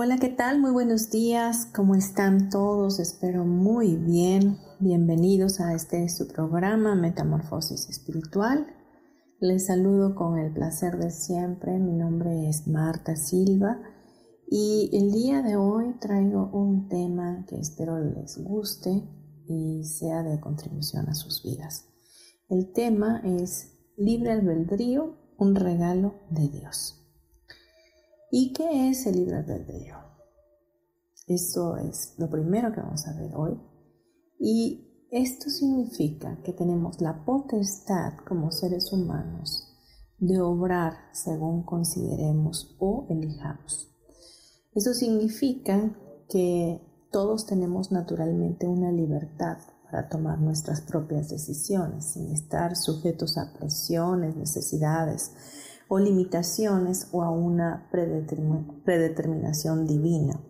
Hola, ¿qué tal? Muy buenos días. ¿Cómo están todos? Espero muy bien. Bienvenidos a este su programa Metamorfosis Espiritual. Les saludo con el placer de siempre. Mi nombre es Marta Silva y el día de hoy traigo un tema que espero les guste y sea de contribución a sus vidas. El tema es libre albedrío, un regalo de Dios. ¿Y qué es el libre albedrío? Eso es lo primero que vamos a ver hoy. Y esto significa que tenemos la potestad como seres humanos de obrar según consideremos o elijamos. Eso significa que todos tenemos naturalmente una libertad para tomar nuestras propias decisiones sin estar sujetos a presiones, necesidades, o limitaciones o a una predeterminación divina.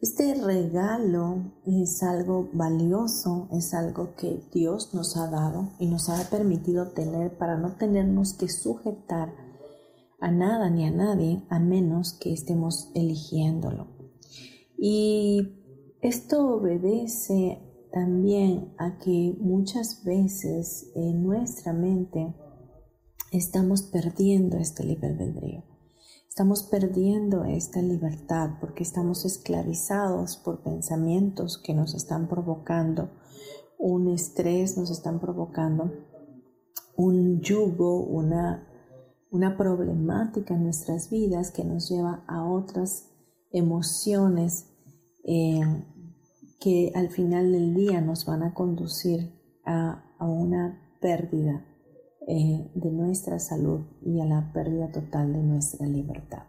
Este regalo es algo valioso, es algo que Dios nos ha dado y nos ha permitido tener para no tenernos que sujetar a nada ni a nadie a menos que estemos eligiéndolo. Y esto obedece también a que muchas veces en nuestra mente estamos perdiendo este libre albedrío. Estamos perdiendo esta libertad porque estamos esclavizados por pensamientos que nos están provocando un estrés, nos están provocando un yugo, una, una problemática en nuestras vidas que nos lleva a otras emociones eh, que al final del día nos van a conducir a, a una pérdida eh, de nuestra salud y a la pérdida total de nuestra libertad.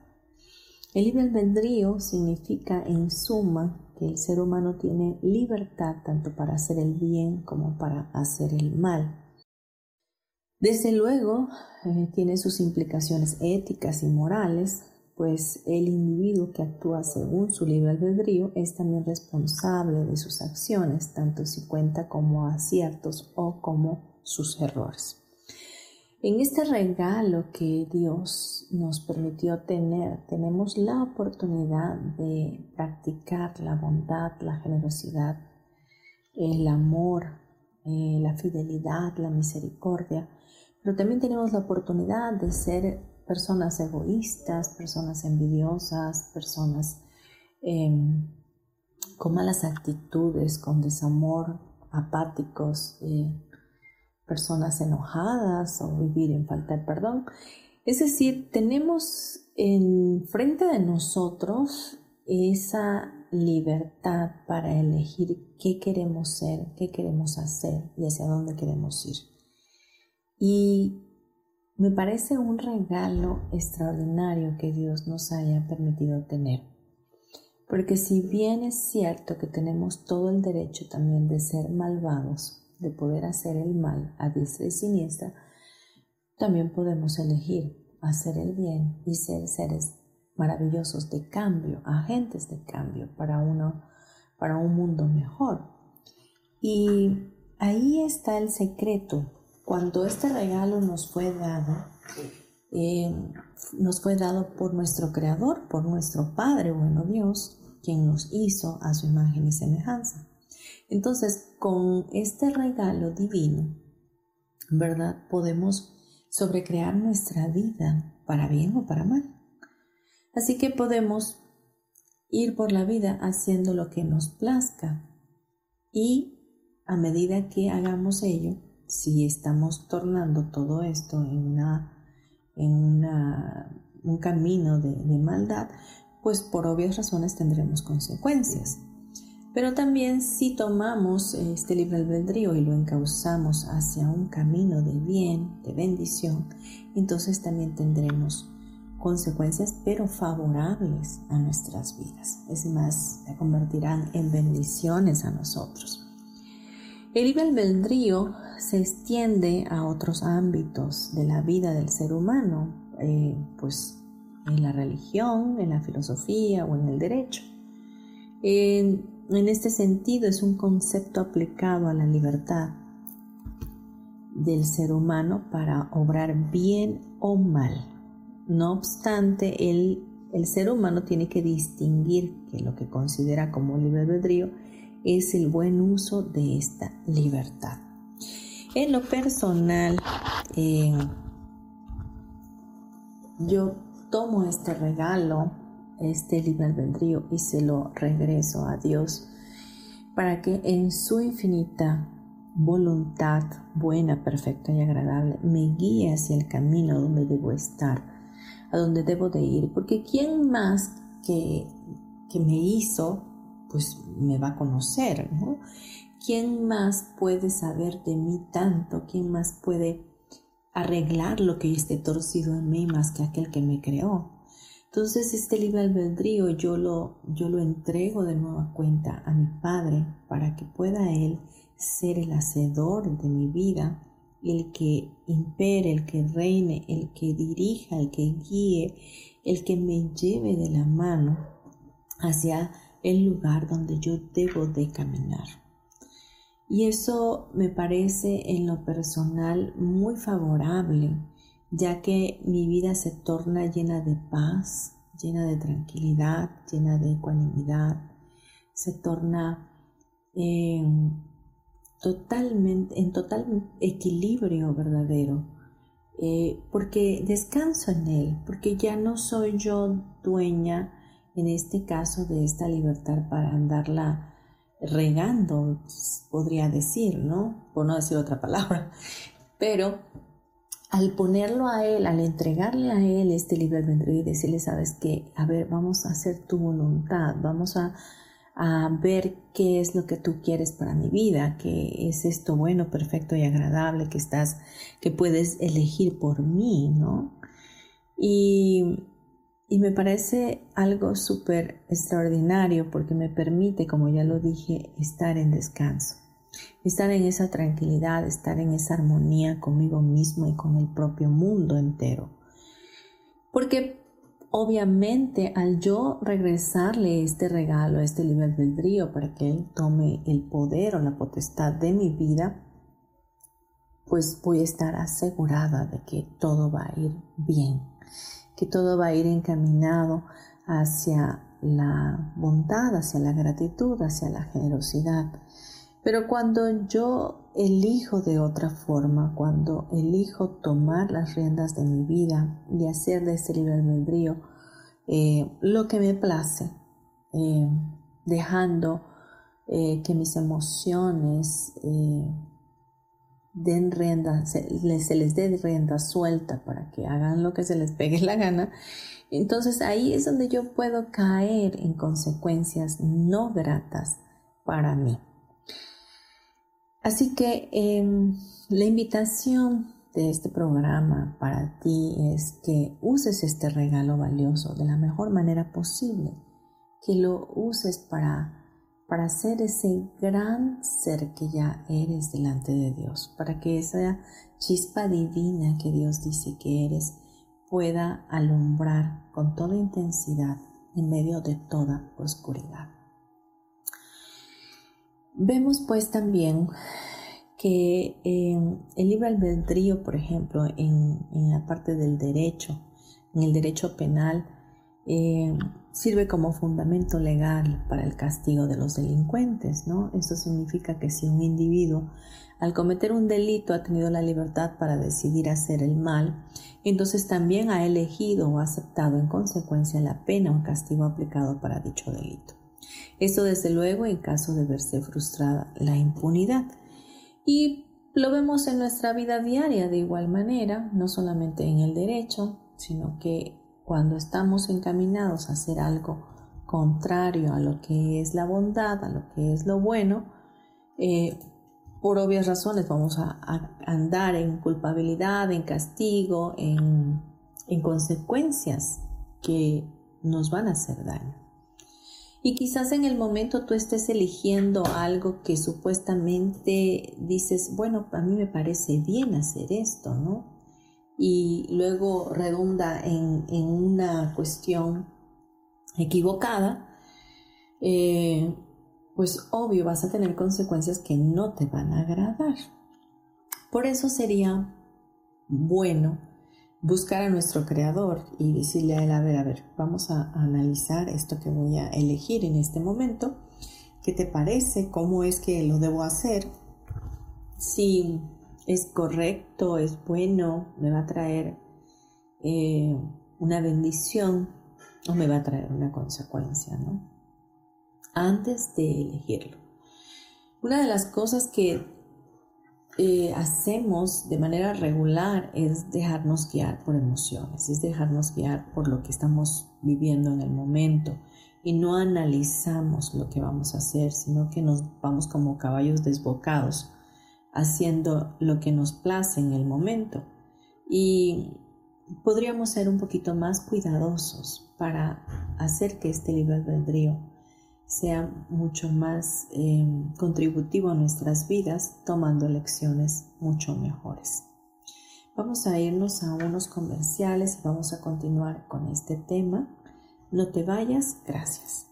El libre albedrío significa en suma que el ser humano tiene libertad tanto para hacer el bien como para hacer el mal. Desde luego, eh, tiene sus implicaciones éticas y morales, pues el individuo que actúa según su libre albedrío es también responsable de sus acciones, tanto si cuenta como aciertos o como sus errores. En este regalo que Dios nos permitió tener, tenemos la oportunidad de practicar la bondad, la generosidad, el amor, eh, la fidelidad, la misericordia, pero también tenemos la oportunidad de ser personas egoístas, personas envidiosas, personas em, con malas actitudes, con desamor, apáticos, eh, personas enojadas o vivir en falta de perdón. Es decir, tenemos enfrente de nosotros esa libertad para elegir qué queremos ser, qué queremos hacer y hacia dónde queremos ir. Y me parece un regalo extraordinario que Dios nos haya permitido tener. Porque si bien es cierto que tenemos todo el derecho también de ser malvados, de poder hacer el mal a diestra y siniestra, también podemos elegir hacer el bien y ser seres maravillosos de cambio, agentes de cambio para para un mundo mejor. Y ahí está el secreto. Cuando este regalo nos fue dado, eh, nos fue dado por nuestro Creador, por nuestro Padre, bueno Dios, quien nos hizo a su imagen y semejanza. Entonces, con este regalo divino, ¿verdad? Podemos sobrecrear nuestra vida para bien o para mal. Así que podemos ir por la vida haciendo lo que nos plazca. Y a medida que hagamos ello, si estamos tornando todo esto en, una, en un camino de, de maldad, pues por obvias razones tendremos consecuencias. Pero también si tomamos este libre albedrío y lo encauzamos hacia un camino de bien, de bendición, entonces también tendremos consecuencias, pero favorables a nuestras vidas. Es más, se convertirán en bendiciones a nosotros. El libre albedrío se extiende a otros ámbitos de la vida del ser humano, eh, pues en la religión, en la filosofía o en el derecho. Este sentido es un concepto aplicado a la libertad del ser humano para obrar bien o mal. No obstante, el, el ser humano tiene que distinguir que lo que considera como libre albedrío es el buen uso de esta libertad. En lo personal, eh, yo tomo este regalo este libre albedrío y se lo regreso a Dios para que en su infinita voluntad buena, perfecta y agradable me guíe hacia el camino donde debo estar, a donde debo de ir, porque ¿quién más que, que me hizo, pues me va a conocer, ¿no? ¿Quién más puede saber de mí tanto? ¿Quién más puede arreglar lo que esté torcido en mí más que aquel que me creó? Entonces este libre albedrío yo lo, yo lo entrego de nueva cuenta a mi Padre para que pueda Él ser el hacedor de mi vida, el que impere, el que reine, el que dirija, el que guíe, el que me lleve de la mano hacia el lugar donde yo debo de caminar. Y eso me parece en lo personal muy favorable ya que mi vida se torna llena de paz, llena de tranquilidad, llena de ecuanimidad, se torna totalmente, en total equilibrio verdadero, eh, porque descanso en Él, porque ya no soy yo dueña, en este caso, de esta libertad para andarla regando, podría decir, ¿no? Por no decir otra palabra, pero al ponerlo a Él, al entregarle a Él este libre albedrío y decirle, sabes que, a ver, vamos a hacer tu voluntad, vamos a, ver qué es lo que tú quieres para mi vida, qué es esto bueno, perfecto y agradable que estás, que puedes elegir por mí, ¿no? Y, y me parece algo súper extraordinario porque me permite, como ya lo dije, estar en descanso estar en esa tranquilidad, estar en esa armonía conmigo mismo y con el propio mundo entero. Porque obviamente al yo regresarle este regalo, este libre albedrío para que él tome el poder o la potestad de mi vida, pues voy a estar asegurada de que todo va a ir bien, que todo va a ir encaminado hacia la bondad, hacia la gratitud, hacia la generosidad pero cuando yo elijo de otra forma, cuando elijo tomar las riendas de mi vida y hacer de ese libre albedrío eh, lo que me place, eh, dejando eh, que mis emociones den rienda, se, se, les dé rienda suelta para que hagan lo que se les pegue la gana, entonces ahí es donde yo puedo caer en consecuencias no gratas para mí. Así que em, la invitación de este programa para ti es que uses este regalo valioso de la mejor manera posible, que lo uses para, para ser ese gran ser que ya eres delante de Dios, para que esa chispa divina que Dios dice que eres pueda alumbrar con toda intensidad en medio de toda oscuridad. Vemos pues también que em, el libre albedrío, por ejemplo, en, la parte del derecho, en el derecho penal, eh, sirve como fundamento legal para el castigo de los delincuentes, ¿no? Eso significa que si un individuo al cometer un delito ha tenido la libertad para decidir hacer el mal, entonces también ha elegido o aceptado en consecuencia la pena o castigo aplicado para dicho delito. Esto desde luego en caso de verse frustrada la impunidad. Y lo vemos en nuestra vida diaria de igual manera, no solamente en el derecho, sino que cuando estamos encaminados a hacer algo contrario a lo que es la bondad, a lo que es lo bueno, eh, por obvias razones vamos a, andar en culpabilidad, en castigo, en, en consecuencias que nos van a hacer daño. Y quizás en el momento tú estés eligiendo algo que supuestamente dices, bueno, a mí me parece bien hacer esto, ¿no? Y luego redunda en, una cuestión equivocada, eh, pues obvio vas a tener consecuencias que no te van a agradar. Por eso sería bueno buscar a nuestro creador y decirle a él, a ver, a ver, vamos a analizar esto que voy a elegir en este momento. ¿Qué te parece? ¿Cómo es que lo debo hacer? Si es correcto, es bueno, me va a traer eh, una bendición o me va a traer una consecuencia, ¿no? Antes de elegirlo. Una de las cosas que eh, hacemos de manera regular es dejarnos guiar por emociones, es dejarnos guiar por lo que estamos viviendo en el momento y no analizamos lo que vamos a hacer, sino que nos vamos como caballos desbocados haciendo lo que nos place en el momento. Y podríamos ser un poquito más cuidadosos para hacer que este libre albedrío sea mucho más em, contributivo a nuestras vidas, tomando lecciones mucho mejores. Vamos a irnos a unos comerciales y vamos a continuar con este tema. No te vayas, gracias.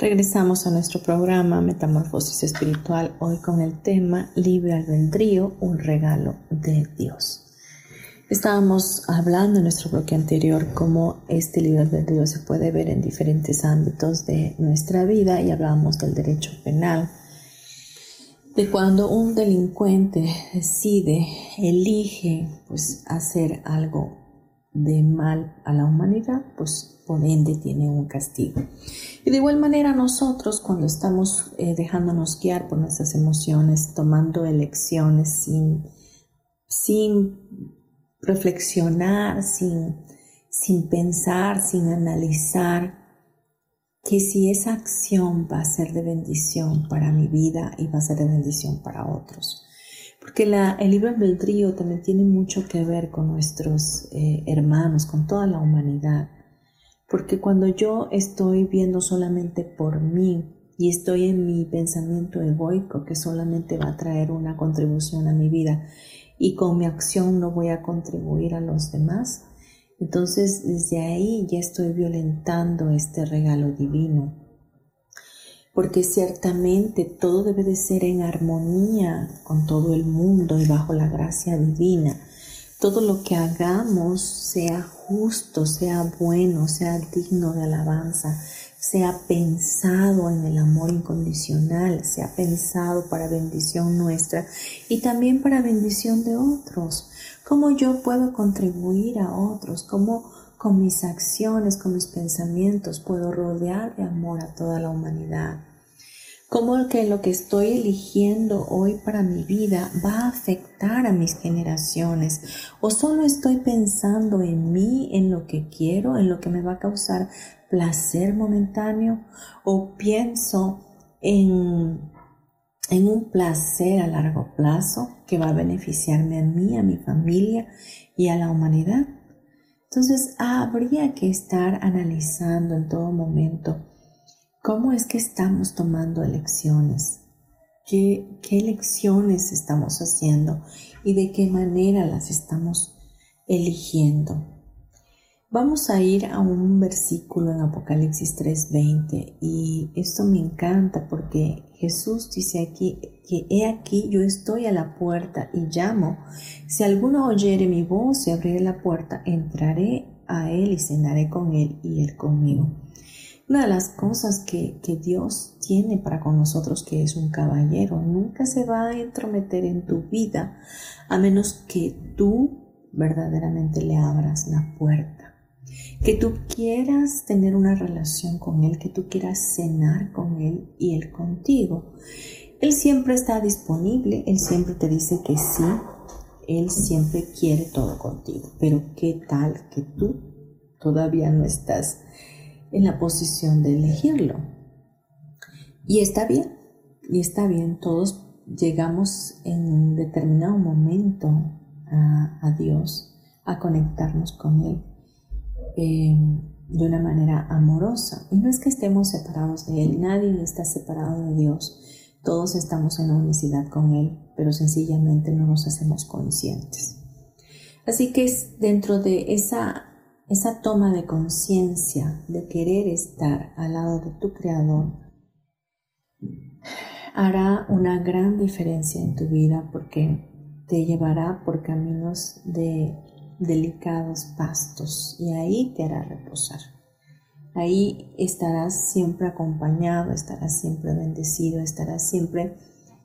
Regresamos a nuestro programa Metamorfosis Espiritual, hoy con el tema Libre Albedrío, un regalo de Dios. Estábamos hablando en nuestro bloque anterior cómo este libre albedrío se puede ver en diferentes ámbitos de nuestra vida y hablábamos del derecho penal, de cuando un delincuente decide, elige pues hacer algo de mal a la humanidad, pues por ende tiene un castigo. Y de igual manera nosotros cuando estamos eh, dejándonos guiar por nuestras emociones, tomando elecciones sin, sin reflexionar, sin, sin pensar, sin analizar, que si esa acción va a ser de bendición para mi vida y va a ser de bendición para otros. Porque la, el libre albedrío también tiene mucho que ver con nuestros eh, hermanos, con toda la humanidad. Porque cuando yo estoy viendo solamente por mí y estoy en mi pensamiento egoico que solamente va a traer una contribución a mi vida y con mi acción no voy a contribuir a los demás, entonces desde ahí ya estoy violentando este regalo divino porque ciertamente todo debe de ser en armonía con todo el mundo y bajo la gracia divina. Todo lo que hagamos sea justo, sea bueno, sea digno de alabanza, sea pensado en el amor incondicional, sea pensado para bendición nuestra y también para bendición de otros. ¿Cómo yo puedo contribuir a otros? ¿Cómo con mis acciones, con mis pensamientos, puedo rodear de amor a toda la humanidad. Cómo que lo que estoy eligiendo hoy para mi vida va a afectar a mis generaciones. O solo estoy pensando en mí, en lo que quiero, en lo que me va a causar placer momentáneo. O pienso en, en un placer a largo plazo que va a beneficiarme a mí, a mi familia y a la humanidad. Entonces habría que estar analizando en todo momento cómo es que estamos tomando elecciones, qué, qué elecciones estamos haciendo y de qué manera las estamos eligiendo. Vamos a ir a un versículo en Apocalipsis 3:20 y esto me encanta porque Jesús dice aquí que he aquí yo estoy a la puerta y llamo. Si alguno oyere mi voz y abriere la puerta, entraré a él y cenaré con él y él conmigo. Una de las cosas que, que Dios tiene para con nosotros, que es un caballero, nunca se va a entrometer en tu vida a menos que tú verdaderamente le abras la puerta que tú quieras tener una relación con Él, que tú quieras cenar con Él y Él contigo. Él siempre está disponible, Él siempre te dice que sí, Él siempre quiere todo contigo, pero ¿qué tal que tú todavía no estás en la posición de elegirlo? Y está bien, y está bien, todos llegamos en un determinado momento a, a Dios, a conectarnos con Él eh, de una manera amorosa. Y no es que estemos separados de Él, nadie está separado de Dios. Todos estamos en unicidad con Él, pero sencillamente no nos hacemos conscientes. Así que es dentro de esa, esa toma de conciencia de querer estar al lado de tu Creador, hará una gran diferencia en tu vida porque te llevará por caminos de delicados pastos y ahí te hará reposar. Ahí estarás siempre acompañado, estarás siempre bendecido, estarás siempre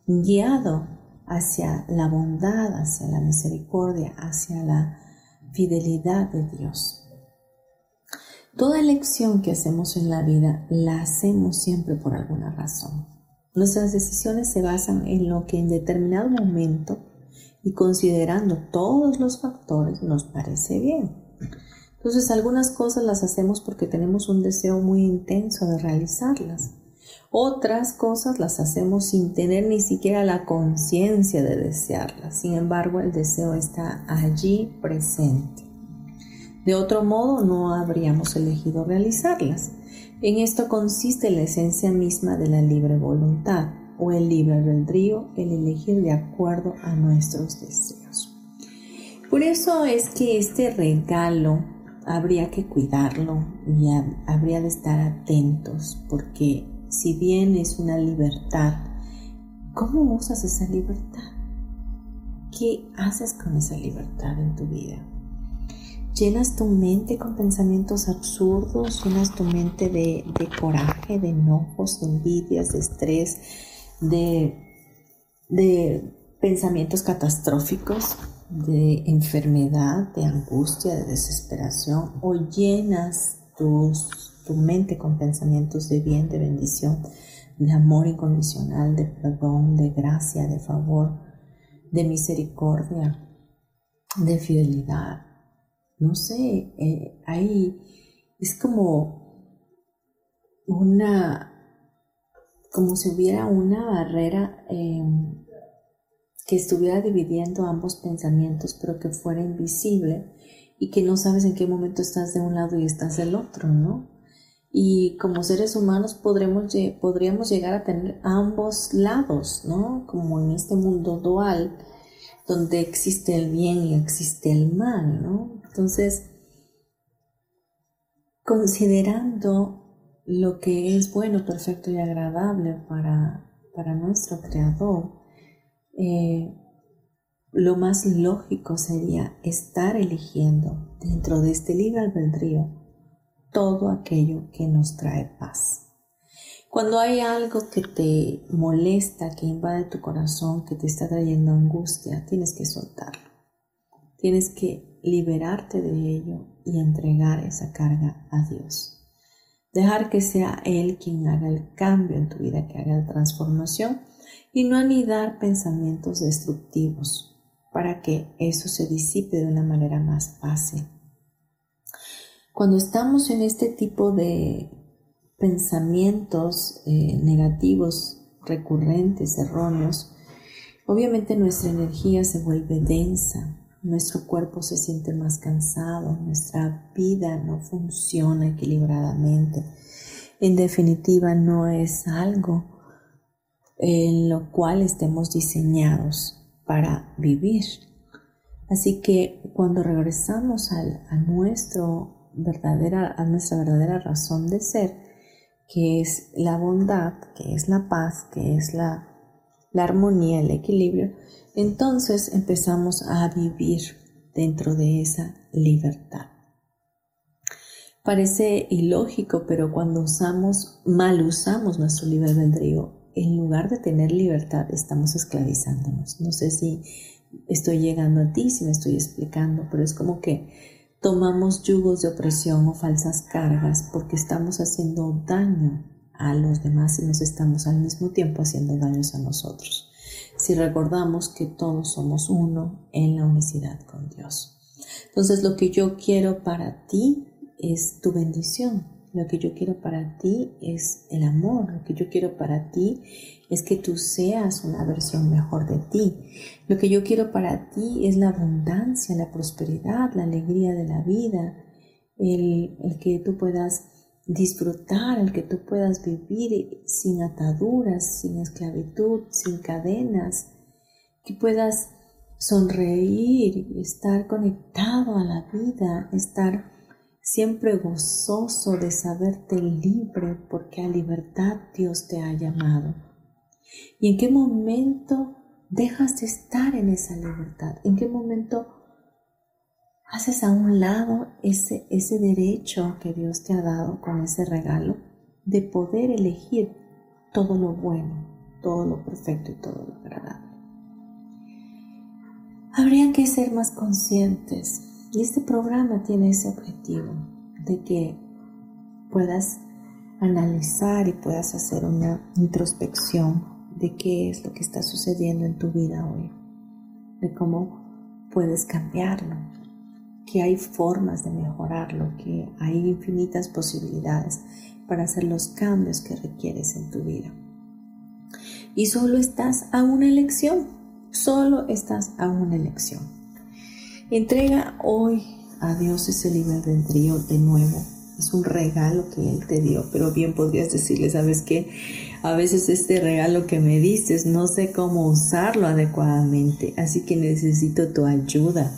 guiado hacia la bondad, hacia la misericordia, hacia la fidelidad de Dios. Toda elección que hacemos en la vida la hacemos siempre por alguna razón. Nuestras decisiones se basan en lo que en determinado momento y considerando todos los factores nos parece bien. Entonces algunas cosas las hacemos porque tenemos un deseo muy intenso de realizarlas. Otras cosas las hacemos sin tener ni siquiera la conciencia de desearlas. Sin embargo, el deseo está allí presente. De otro modo, no habríamos elegido realizarlas. En esto consiste la esencia misma de la libre voluntad o el libre albedrío, el elegir de acuerdo a nuestros deseos. Por eso es que este regalo habría que cuidarlo y habría de estar atentos, porque si bien es una libertad, ¿cómo usas esa libertad? ¿Qué haces con esa libertad en tu vida? llenas tu mente con pensamientos absurdos, llenas tu mente de, de, coraje, de enojos, de envidias, de estrés, de, pensamientos catastróficos, de enfermedad, de angustia, de desesperación, o llenas tu mente con pensamientos de bien, de bendición, de amor incondicional, de perdón, de gracia, de favor, de misericordia, de fidelidad. No sé, eh, ahí es como una como si hubiera una barrera em, que estuviera dividiendo ambos pensamientos, pero que fuera invisible y que no sabes en qué momento estás de un lado y estás del otro, ¿no? Y como seres humanos podremos, podríamos llegar a tener ambos lados, ¿no? Como en este mundo dual, donde existe el bien y existe el mal, ¿no? Entonces, considerando lo que es bueno, perfecto y agradable para, para nuestro Creador, eh, lo más lógico sería estar eligiendo dentro de este libre albedrío todo aquello que nos trae paz. Cuando hay algo que te molesta, que invade tu corazón, que te está trayendo angustia, tienes que soltarlo. Tienes que liberarte de ello y entregar esa carga a Dios. Dejar que sea Él quien haga el cambio en tu vida, que haga la transformación y no anidar pensamientos destructivos para que eso se disipe de una manera más fácil. Cuando estamos en este tipo de pensamientos eh, negativos, recurrentes, erróneos, obviamente nuestra energía se vuelve densa, nuestro cuerpo se siente más cansado, nuestra vida no funciona equilibradamente. En definitiva, no es algo en lo cual estemos diseñados para vivir. Así que cuando regresamos a, nuestro verdadera, a nuestra verdadera razón de ser, que es la bondad, que es la paz, que es la, la armonía, el equilibrio, entonces empezamos a vivir dentro de esa libertad. Parece ilógico, pero cuando usamos, mal usamos nuestro libre albedrío, en lugar de tener libertad, estamos esclavizándonos. No sé si estoy llegando a ti, si me estoy explicando, pero es como que tomamos yugos de opresión o falsas cargas porque estamos haciendo daño a los demás y nos estamos al mismo tiempo haciendo daños a nosotros. Si recordamos que todos somos uno en la unicidad con Dios. Entonces lo que yo quiero para ti es tu bendición, lo que yo quiero para ti es el amor. Lo que yo quiero para ti es que tú seas una versión mejor de ti. Lo que yo quiero para ti es la abundancia, la prosperidad, la alegría de la vida, el, el que tú puedas disfrutar, el que tú puedas vivir sin ataduras, sin esclavitud, sin cadenas, que puedas sonreír, estar conectado a la vida, estar siempre gozoso de saberte libre porque a libertad Dios te ha llamado. ¿Y en qué momento dejas de estar en esa libertad? ¿En qué momento haces a un lado ese, ese derecho que Dios te ha dado con ese regalo de poder elegir todo lo bueno, todo lo perfecto y todo lo agradable? Habría que ser más conscientes y este programa tiene ese objetivo de que puedas analizar y puedas hacer una introspección de qué es lo que está sucediendo en tu vida hoy, de cómo puedes cambiarlo, que hay formas de mejorarlo, que hay infinitas posibilidades para hacer los cambios que requieres en tu vida. Y solo estás a una elección, solo estás a una elección. Entrega hoy a Dios ese libre albedrío de nuevo. Es un regalo que Él te dio, pero bien podrías decirle, ¿sabes qué? A veces este regalo que me diste no sé cómo usarlo adecuadamente, así que necesito tu ayuda.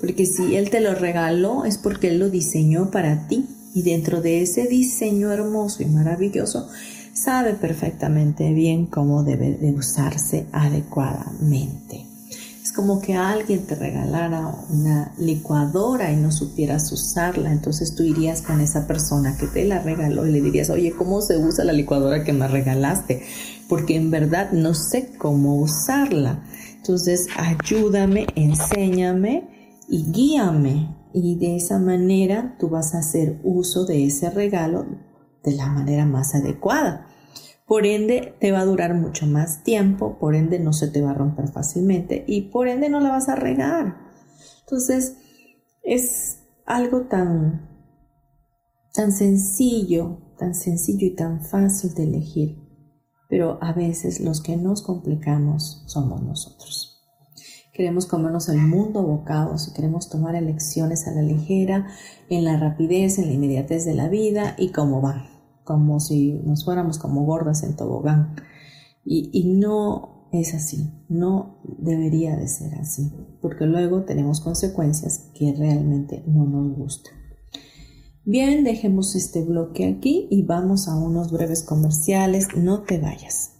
Porque si Él te lo regaló es porque Él lo diseñó para ti. Y dentro de ese diseño hermoso y maravilloso, sabe perfectamente bien cómo debe de usarse adecuadamente como que alguien te regalara una licuadora y no supieras usarla, entonces tú irías con esa persona que te la regaló y le dirías, oye, ¿cómo se usa la licuadora que me regalaste? Porque en verdad no sé cómo usarla. Entonces, ayúdame, enséñame y guíame. Y de esa manera tú vas a hacer uso de ese regalo de la manera más adecuada. Por ende, te va a durar mucho más tiempo, por ende no se te va a romper fácilmente y por ende no la vas a regar. Entonces, es algo tan, tan sencillo, tan sencillo y tan fácil de elegir, pero a veces los que nos complicamos somos nosotros. Queremos comernos el mundo bocados y queremos tomar elecciones a la ligera, en la rapidez, en la inmediatez de la vida y como va, como si nos fuéramos como gordas en tobogán. Y, y no es así, no debería de ser así, porque luego tenemos consecuencias que realmente no nos gustan. Bien, dejemos este bloque aquí y vamos a unos breves comerciales. No te vayas.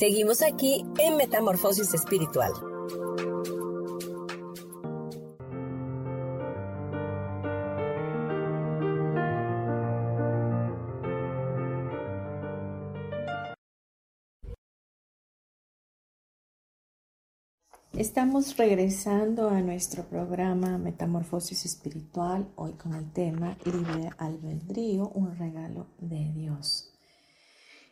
Seguimos aquí en Metamorfosis Espiritual. Estamos regresando a nuestro programa Metamorfosis Espiritual, hoy con el tema Libre Albedrío, un regalo de Dios.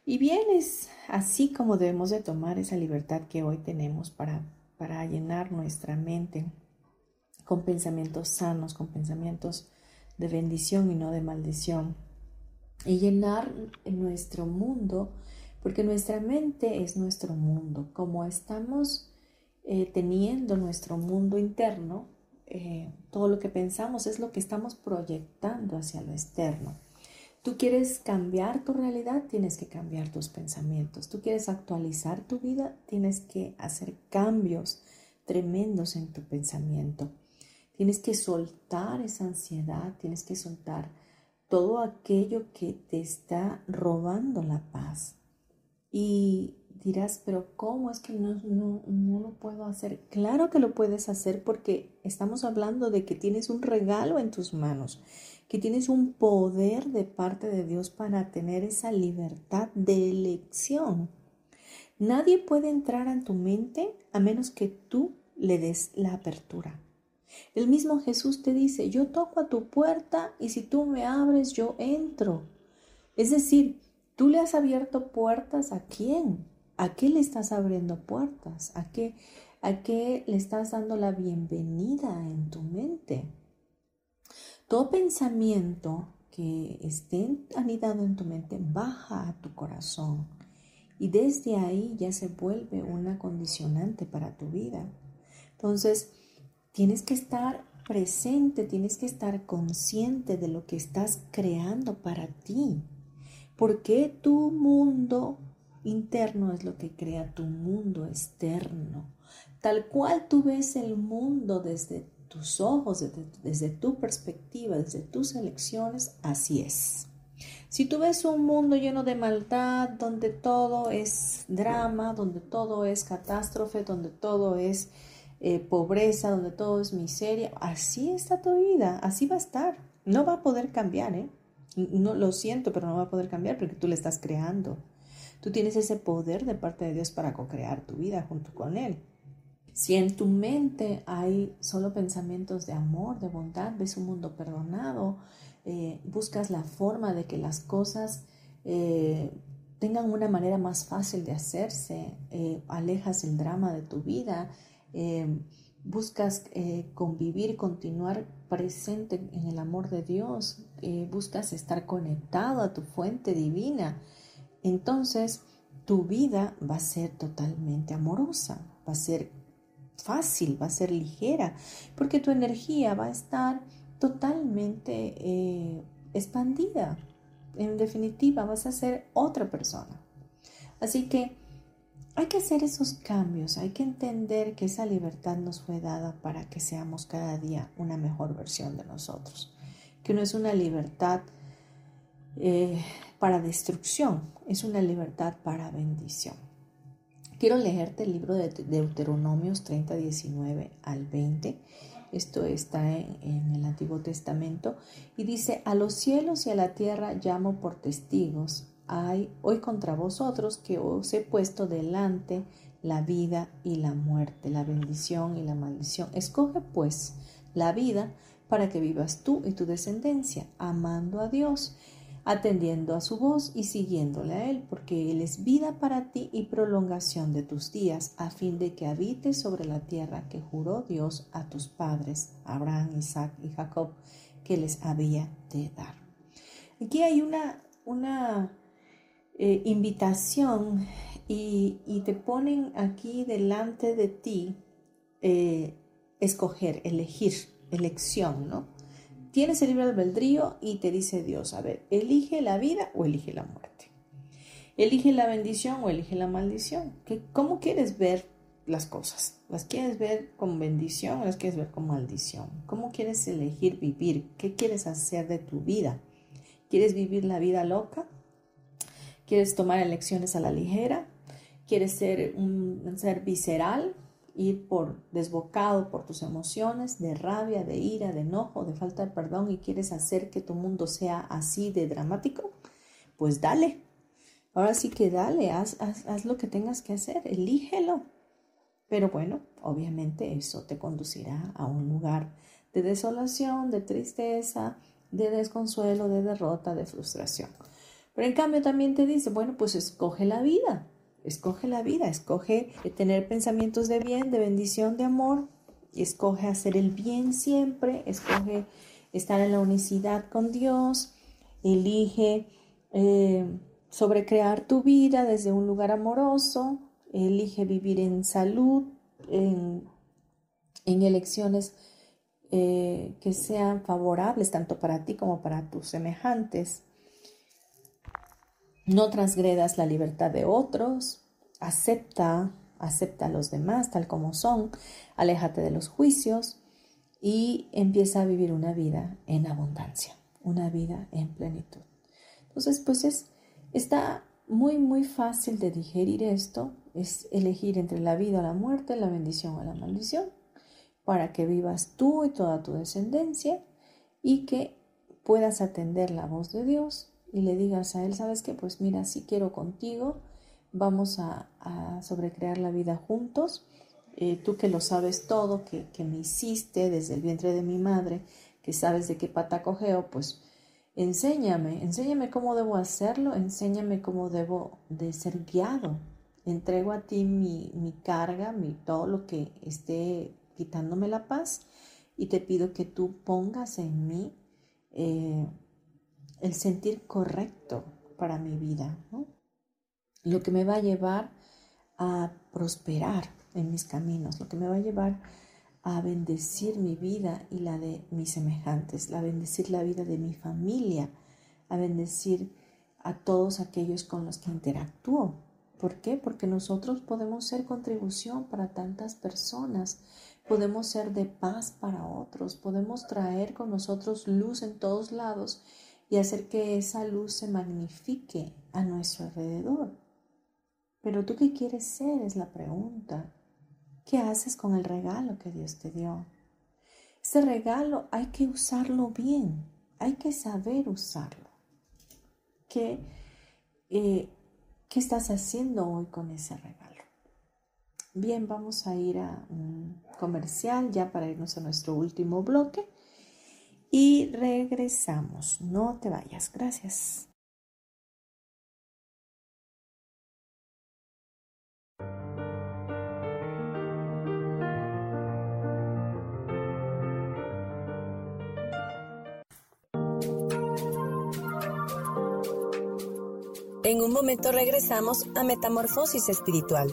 Y bien, es así como debemos de tomar esa libertad que hoy tenemos para, para llenar nuestra mente con pensamientos sanos, con pensamientos de bendición y no de maldición. Y llenar nuestro mundo, porque nuestra mente es nuestro mundo. Como estamos eh, teniendo nuestro mundo interno, eh, todo lo que pensamos es lo que estamos proyectando hacia lo externo. Tú quieres cambiar tu realidad, tienes que cambiar tus pensamientos. Tú quieres actualizar tu vida, tienes que hacer cambios tremendos en tu pensamiento. Tienes que soltar esa ansiedad, tienes que soltar todo aquello que te está robando la paz. Y dirás, pero ¿cómo es que no, no, no, lo puedo hacer? Claro que lo puedes hacer porque estamos hablando de que tienes un regalo en tus manos que tienes un poder de parte de Dios para tener esa libertad de elección. Nadie puede entrar en tu mente a menos que tú le des la apertura. El mismo Jesús te dice, yo toco a tu puerta y si tú me abres, yo entro. Es decir, tú le has abierto puertas a quién? ¿A qué le estás abriendo puertas? ¿A qué, a qué le estás dando la bienvenida en tu mente? Todo pensamiento que esté anidado en tu mente baja a tu corazón y desde ahí ya se vuelve una condicionante para tu vida. Entonces, tienes que estar presente, tienes que estar consciente de lo que estás creando para ti. Porque tu mundo interno es lo que crea tu mundo externo. Tal cual tú ves el mundo desde tus ojos, desde, tu perspectiva, desde tus elecciones, así es. Si tú ves un mundo lleno de maldad, donde todo es drama, donde todo es catástrofe, donde todo es eh, pobreza, donde todo es miseria, así está tu vida, así va a estar. No va a poder cambiar, ¿eh? No lo siento, pero no va a poder cambiar porque tú le estás creando. Tú tienes ese poder de parte de Dios para co-crear tu vida junto con Él. Si en tu mente hay solo pensamientos de amor, de bondad, ves un mundo perdonado, eh, buscas la forma de que las cosas eh, tengan una manera más fácil de hacerse, eh, alejas el drama de tu vida, buscas convivir, continuar presente en el amor de Dios, buscas estar conectado a tu fuente divina, entonces tu vida va a ser totalmente amorosa, va a ser fácil, va a ser ligera, porque tu energía va a estar totalmente eh, expandida. En definitiva, vas a ser otra persona. Así que hay que hacer esos cambios, hay que entender que esa libertad nos fue dada para que seamos cada día una mejor versión de nosotros, que no es una libertad eh, para destrucción, es una libertad para bendición. Quiero leerte el libro de Deuteronomios 30, 19 al 20. Esto está en, el Antiguo Testamento y dice, a los cielos y a la tierra llamo por testigos hay hoy contra vosotros que os he puesto delante la vida y la muerte, la bendición y la maldición. Escoge pues la vida para que vivas tú y tu descendencia, amando a Dios, atendiendo a su voz y siguiéndole a Él, porque Él es vida para ti y prolongación de tus días, a fin de que habites sobre la tierra que juró Dios a tus padres, Abraham, Isaac y Jacob, que les había de dar. Aquí hay una, una eh, invitación y, te ponen aquí delante de ti eh, escoger, elegir, elección, ¿no? Tienes el libre albedrío y te dice Dios, a ver, elige la vida o elige la muerte. Elige la bendición o elige la maldición. ¿Qué, ¿Cómo quieres ver las cosas? ¿Las quieres ver como bendición o las quieres ver como maldición? ¿Cómo quieres elegir vivir? ¿Qué quieres hacer de tu vida? ¿Quieres vivir la vida loca quieres tomar elecciones a la ligera, quieres ser un ser visceral, ir por desbocado por tus emociones de rabia, de ira, de enojo, de falta de perdón y quieres hacer que tu mundo sea así de dramático, pues dale. Ahora sí que dale, haz, haz lo que tengas que hacer, elígelo. Pero bueno, obviamente eso te conducirá a un lugar de desolación, de tristeza, de desconsuelo, de derrota, de frustración. Pero en cambio también te dice, bueno, pues escoge la vida, escoge la vida, escoge tener pensamientos de bien, de bendición, de amor, escoge hacer el bien siempre, escoge estar en la unicidad con Dios, elige eh, sobrecrear tu vida desde un lugar amoroso, elige vivir en salud, en, elecciones eh, que sean favorables tanto para ti como para tus semejantes. No transgredas la libertad de otros, acepta, acepta a los demás tal como son, aléjate de los juicios y empieza a vivir una vida en abundancia, una vida en plenitud. Entonces, pues es, está muy, muy fácil de digerir esto, es elegir entre la vida o la muerte, la bendición o la maldición, para que vivas tú y toda tu descendencia y que puedas atender la voz de Dios y le digas a él, sabes que pues mira, si quiero contigo, vamos a, sobrecrear la vida juntos, eh, tú que lo sabes todo, que, me hiciste desde el vientre de mi madre, que sabes de qué pata cogeo, pues enséñame, enséñame cómo debo hacerlo, enséñame cómo debo de ser guiado. Entrego a ti mi, mi carga, mi, todo lo que esté quitándome la paz y te pido que tú pongas en mí eh, el sentir correcto para mi vida, lo que me va a llevar a prosperar en mis caminos, lo que me va a llevar a bendecir mi vida y la de mis semejantes, a bendecir la vida de mi familia, a bendecir a todos aquellos con los que interactúo. ¿Por qué? Porque nosotros podemos ser contribución para tantas personas, podemos ser de paz para otros, podemos traer con nosotros luz en todos lados y hacer que esa luz se magnifique a nuestro alrededor. Pero tú qué quieres ser es la pregunta. ¿Qué haces con el regalo que Dios te dio? Ese regalo hay que usarlo bien, hay que saber usarlo. ¿Qué, eh, ¿Qué estás haciendo hoy con ese regalo? Bien, vamos a ir a un comercial ya para irnos a nuestro último bloque y regresamos. No te vayas. Gracias. En un momento regresamos a Metamorfosis Espiritual.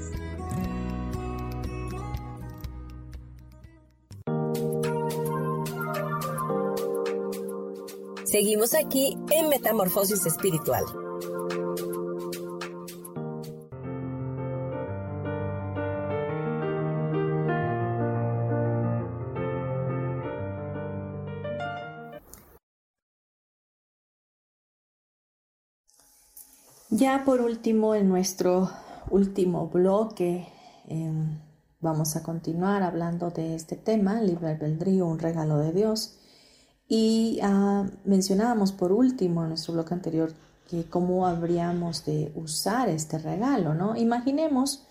Seguimos aquí en Metamorfosis Espiritual. Ya por último, en nuestro último bloque, em, vamos a continuar hablando de este tema, libre albedrío, un regalo de Dios. Y ah, mencionábamos por último en nuestro bloque anterior que cómo habríamos de usar este regalo, ¿no? Imaginemos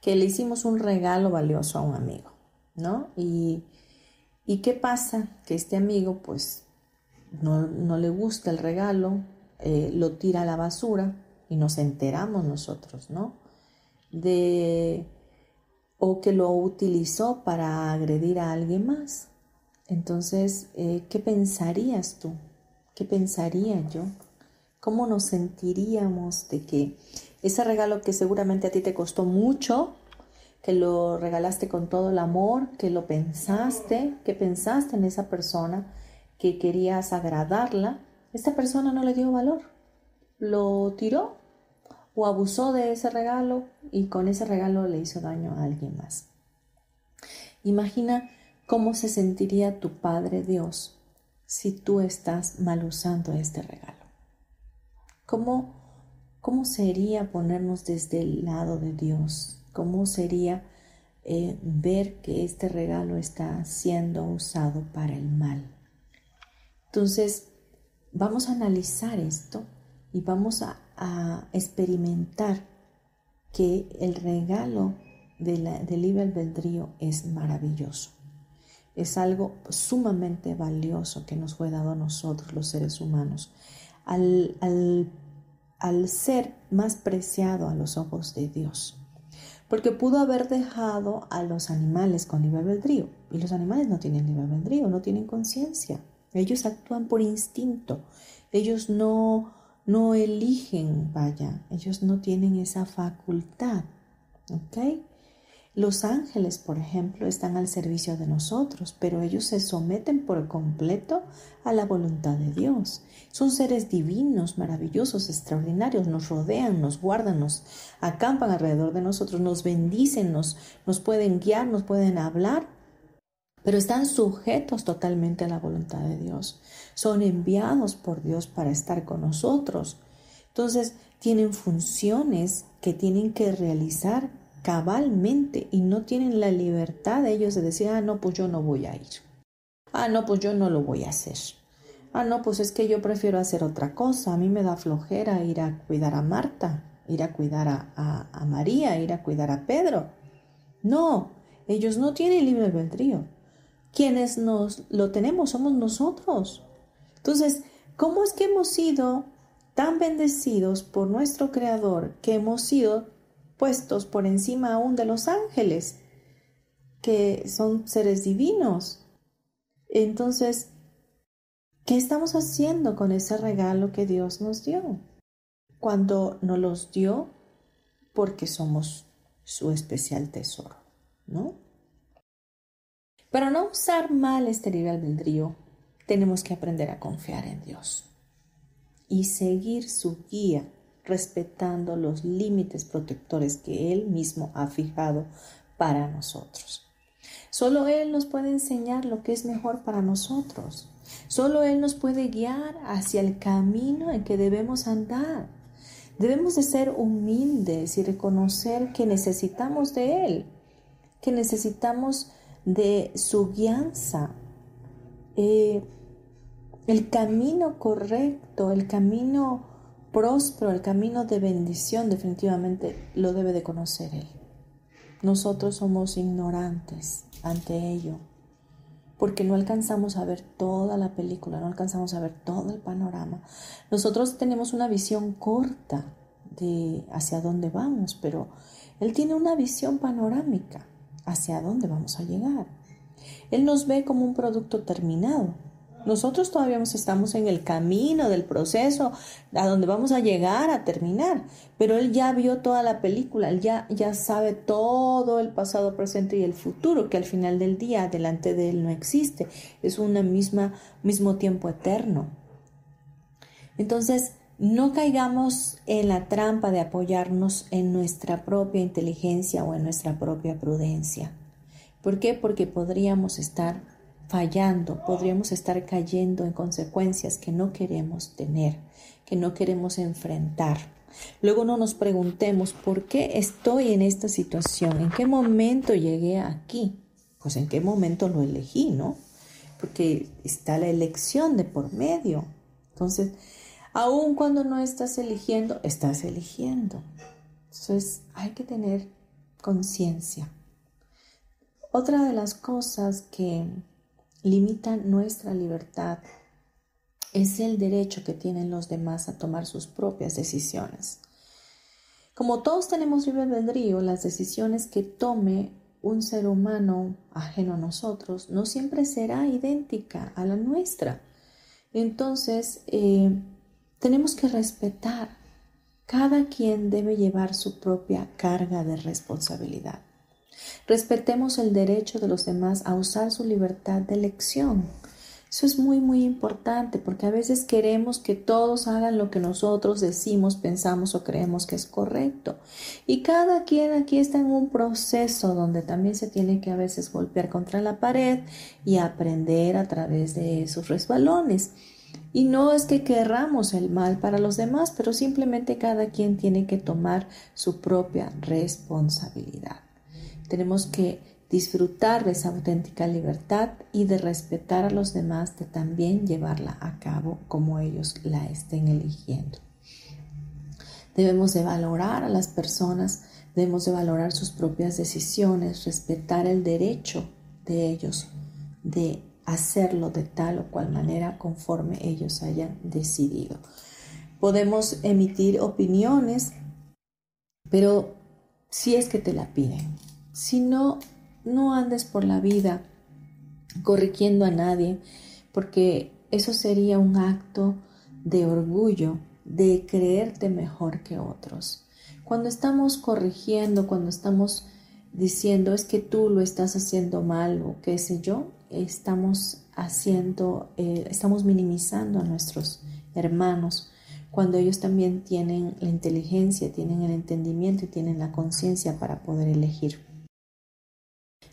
que le hicimos un regalo valioso a un amigo, ¿no? Y, qué pasa? Que este amigo pues no, le gusta el regalo, eh, lo tira a la basura y nos enteramos nosotros, ¿no? De o que lo utilizó para agredir a alguien más. Entonces, eh, ¿qué pensarías tú? ¿Qué pensaría yo? ¿Cómo nos sentiríamos de que ese regalo que seguramente a ti te costó mucho, que lo regalaste con todo el amor, que lo pensaste, que pensaste en esa persona, que querías agradarla, esta persona no le dio valor, lo tiró o abusó de ese regalo y con ese regalo le hizo daño a alguien más. Imagina cómo se sentiría tu Padre Dios si tú estás mal usando este regalo. ¿Cómo, cómo sería ponernos desde el lado de Dios? ¿Cómo sería eh, ver que este regalo está siendo usado para el mal? Entonces, vamos a analizar esto y vamos a experimentar que el regalo de del libre albedrío es maravilloso. Es algo sumamente valioso que nos fue dado a nosotros, los seres humanos, al, al ser más preciado a los ojos de Dios. Porque pudo haber dejado a los animales con libre albedrío. Y los animales no tienen libre albedrío, no tienen conciencia. Ellos actúan por instinto. Ellos no, no eligen, vaya, ellos no tienen esa facultad. ¿Ok? Los ángeles, por ejemplo, están al servicio de nosotros, pero ellos se someten por completo a la voluntad de Dios. Son seres divinos, maravillosos, extraordinarios, nos rodean, nos guardan, nos acampan alrededor de nosotros, nos bendicen, nos, nos pueden guiar, nos pueden hablar, pero están sujetos totalmente a la voluntad de Dios. Son enviados por Dios para estar con nosotros. Entonces, tienen funciones que tienen que realizar cabalmente y no tienen la libertad de ellos de decir, ah, no, pues yo no voy a ir. Ah, no, pues yo no lo voy a hacer. Ah, no, pues es que yo prefiero hacer otra cosa. A mí me da flojera ir a cuidar a Marta, ir a cuidar a, a María, ir a cuidar a Pedro. No, ellos no tienen libre albedrío quienes nos lo tenemos somos nosotros. Entonces, ¿cómo es que hemos sido tan bendecidos por nuestro Creador que hemos sido puestos por encima aún de los ángeles, que son seres divinos? Entonces, ¿qué estamos haciendo con ese regalo que Dios nos dio? Cuando nos los dio porque somos su especial tesoro, ¿no? Para no usar mal este libre albedrío, tenemos que aprender a confiar en Dios y seguir su guía, respetando los límites protectores que Él mismo ha fijado para nosotros. Solo Él nos puede enseñar lo que es mejor para nosotros. Solo Él nos puede guiar hacia el camino en que debemos andar. Debemos de ser humildes y reconocer que necesitamos de Él, que necesitamos de su guianza. Eh, El camino correcto, el camino próspero, el camino de bendición definitivamente lo debe de conocer Él. Nosotros somos ignorantes ante ello, porque no alcanzamos a ver toda la película, no alcanzamos a ver todo el panorama. Nosotros tenemos una visión corta de hacia dónde vamos, pero Él tiene una visión panorámica hacia dónde vamos a llegar. Él nos ve como un producto terminado. Nosotros todavía estamos en el camino del proceso a donde vamos a llegar a terminar, pero Él ya vio toda la película, Él ya, ya sabe todo el pasado, presente y el futuro, que al final del día delante de Él no existe, es un mismo tiempo eterno. Entonces, no caigamos en la trampa de apoyarnos en nuestra propia inteligencia o en nuestra propia prudencia. ¿Por qué? Porque podríamos estar fallando, podríamos estar cayendo en consecuencias que no queremos tener, que no queremos enfrentar. Luego no nos preguntemos, ¿por qué estoy en esta situación? ¿En qué momento llegué aquí? Pues en qué momento lo elegí, ¿no? Porque está la elección de por medio. Entonces, Aun cuando no estás eligiendo, estás eligiendo. Entonces hay que tener conciencia. Otra de las cosas que limitan nuestra libertad es el derecho que tienen los demás a tomar sus propias decisiones. Como todos tenemos libre albedrío, las decisiones que tome un ser humano ajeno a nosotros no siempre será idéntica a la nuestra. Entonces, eh, tenemos que respetar. Cada quien debe llevar su propia carga de responsabilidad. Respetemos el derecho de los demás a usar su libertad de elección. Eso es muy, muy importante porque a veces queremos que todos hagan lo que nosotros decimos, pensamos o creemos que es correcto. Y cada quien aquí está en un proceso donde también se tiene que a veces golpear contra la pared y aprender a través de esos resbalones. Y no es que querramos el mal para los demás, pero simplemente cada quien tiene que tomar su propia responsabilidad. Tenemos que disfrutar de esa auténtica libertad y de respetar a los demás, de también llevarla a cabo como ellos la estén eligiendo. Debemos de valorar a las personas, debemos de valorar sus propias decisiones, respetar el derecho de ellos de hacerlo de tal o cual manera conforme ellos hayan decidido. Podemos emitir opiniones, pero si es que te la piden. Si no, no andes por la vida corrigiendo a nadie, porque eso sería un acto de orgullo, de creerte mejor que otros. Cuando estamos corrigiendo, cuando estamos diciendo es que tú lo estás haciendo mal o qué sé yo, estamos haciendo, eh, estamos minimizando a nuestros hermanos cuando ellos también tienen la inteligencia, tienen el entendimiento y tienen la conciencia para poder elegir.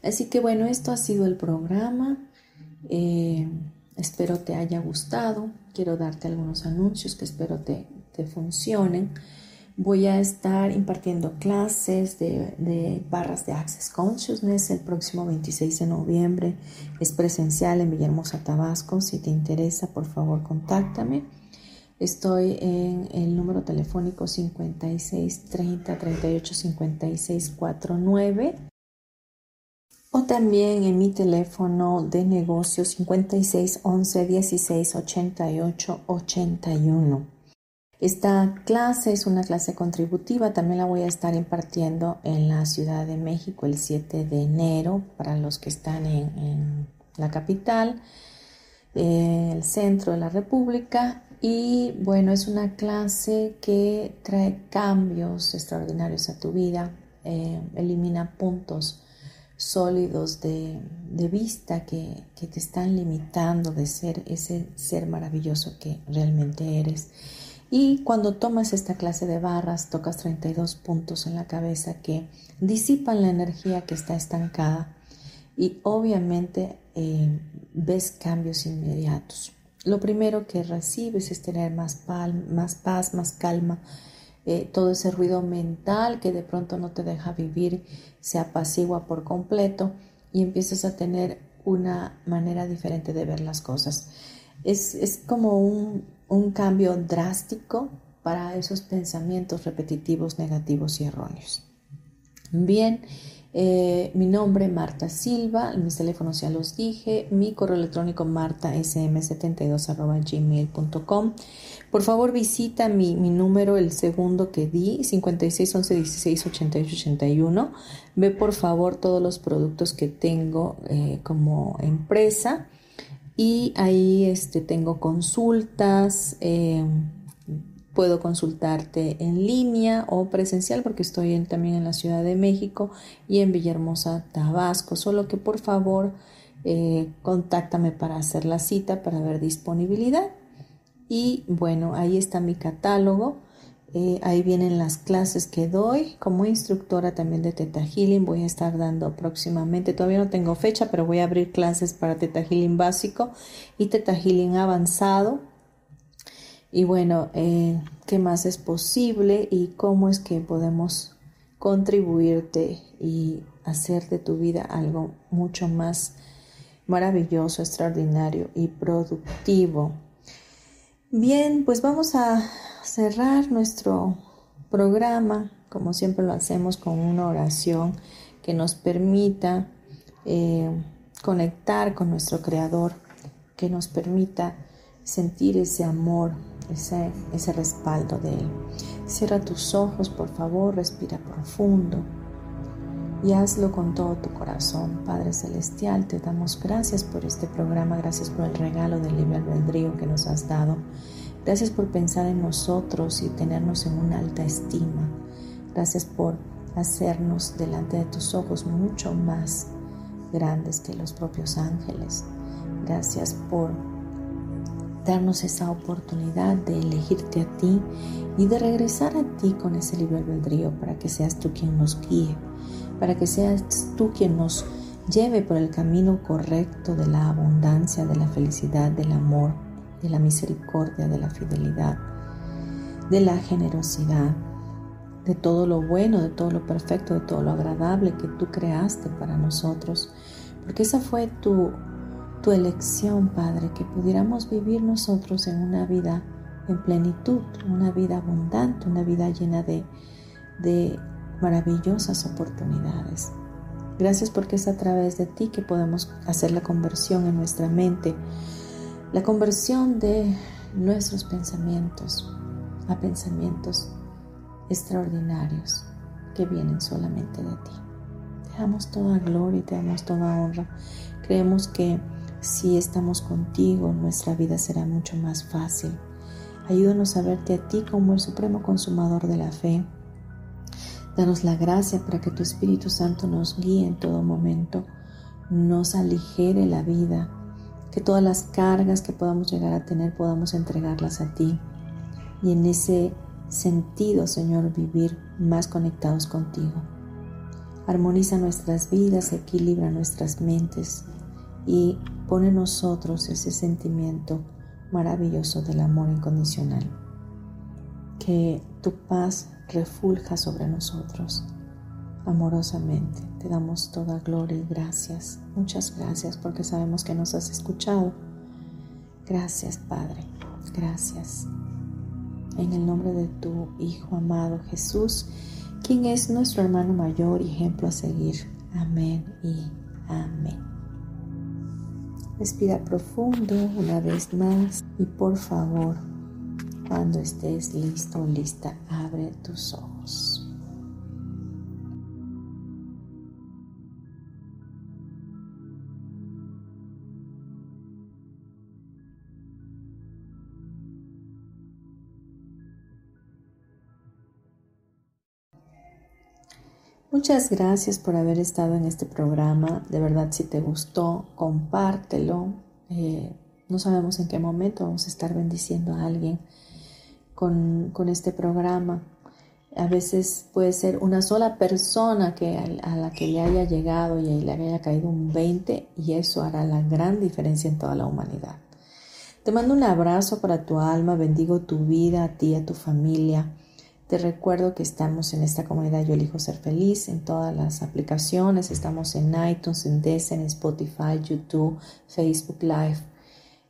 Así que bueno, esto ha sido el programa. Eh, espero te haya gustado. Quiero darte algunos anuncios que espero te, te funcionen. Voy a estar impartiendo clases de, barras de Access Consciousness el próximo 26 de noviembre. Es presencial en Villahermosa, Tabasco. Si te interesa, por favor, contáctame. Estoy en el número telefónico 56 30 38 56 49 o también en mi teléfono de negocio 56 11 16 88 81. Esta clase es una clase contributiva, también la voy a estar impartiendo en la Ciudad de México el 7 de enero para los que están en, la capital, el centro de la República. Y bueno, es una clase que trae cambios extraordinarios a tu vida, eh, elimina puntos sólidos de, vista que, que te están limitando de ser ese ser maravilloso que realmente eres. Y cuando tomas esta clase de barras, tocas 32 puntos en la cabeza que disipan la energía que está estancada y obviamente eh, ves cambios inmediatos. Lo primero que recibes es tener más paz, más calma. Eh, todo ese ruido mental que de pronto no te deja vivir se apacigua por completo y empiezas a tener una manera diferente de ver las cosas. es, como un, un cambio drástico para esos pensamientos repetitivos, negativos y erróneos. Bien, eh, mi nombre Marta Silva, mis teléfonos ya los dije, mi correo electrónico martasm72 Por favor visita mi, número, el segundo que di, 56 11 16 88 81. Ve por favor todos los productos que tengo eh, como empresa y ahí este, tengo consultas. Eh, Puedo consultarte en línea o presencial porque estoy también en la Ciudad de México y en Villahermosa, Tabasco. Solo que por favor eh, contáctame para hacer la cita, para ver disponibilidad. Y bueno, ahí está mi catálogo. Eh, ahí vienen las clases que doy como instructora también de Teta Healing. Voy a estar dando próximamente, todavía no tengo fecha, pero voy a abrir clases para Teta Healing básico y Teta Healing avanzado y bueno, eh, qué más es posible y cómo es que podemos contribuirte y hacer de tu vida algo mucho más maravilloso, extraordinario y productivo. Bien, pues vamos a cerrar nuestro programa, como siempre lo hacemos, con una oración que nos permita eh, conectar con nuestro Creador, que nos permita sentir ese amor ese, ese respaldo de Él. Cierra tus ojos, por favor, respira profundo y hazlo con todo tu corazón. Padre Celestial, te damos gracias por este programa, gracias por el regalo del libre albedrío que nos has dado. Gracias por pensar en nosotros y tenernos en una alta estima. Gracias por hacernos delante de tus ojos mucho más grandes que los propios ángeles. Gracias por darnos esa oportunidad de elegirte a ti y de regresar a ti con ese libre albedrío para que seas tú quien nos guíe, para que seas tú quien nos lleve por el camino correcto de la abundancia, de la felicidad, del amor, de la misericordia, de la fidelidad, de la generosidad, de todo lo bueno, de todo lo perfecto, de todo lo agradable que tú creaste para nosotros, porque esa fue tu tu elección, Padre, que pudiéramos vivir nosotros en una vida en plenitud, una vida abundante, una vida llena de, de maravillosas oportunidades. Gracias porque es a través de ti que podemos hacer la conversión en nuestra mente, la conversión de nuestros pensamientos a pensamientos extraordinarios que vienen solamente de ti. Te damos toda gloria y te damos toda honra. Creemos que si estamos contigo, nuestra vida será mucho más fácil. Ayúdanos a verte a ti como el supremo consumador de la fe. Danos la gracia para que tu Espíritu Santo nos guíe en todo momento, nos aligere la vida, que todas las cargas que podamos llegar a tener podamos entregarlas a ti. Y en ese sentido, Señor, vivir más conectados contigo. Armoniza nuestras vidas, equilibra nuestras mentes y pone en nosotros ese sentimiento maravilloso del amor incondicional. Que tu paz refulja sobre nosotros amorosamente. Te damos toda gloria y gracias. Muchas gracias porque sabemos que nos has escuchado. Gracias Padre. Gracias. En el nombre de tu Hijo amado Jesús, quien es nuestro hermano mayor y ejemplo a seguir. Amén y amén. Respira profundo una vez más y por favor, cuando estés listo o lista, abre tus ojos. Muchas gracias por haber estado en este programa. De verdad, si te gustó, compártelo. Eh, no sabemos en qué momento vamos a estar bendiciendo a alguien con, este programa. A veces puede ser una sola persona que, a, la que le haya llegado y le haya caído un 20 y eso hará la gran diferencia en toda la humanidad. Te mando un abrazo para tu alma, bendigo tu vida, a ti, a tu familia. Te recuerdo que estamos en esta comunidad Yo Elijo Ser Feliz en todas las aplicaciones. Estamos en iTunes, en Desen, en Spotify, YouTube, Facebook Live.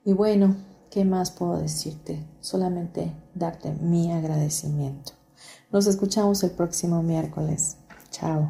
Y bueno, ¿Qué más puedo decirte? Solamente darte mi agradecimiento. Nos escuchamos el próximo miércoles. Chao.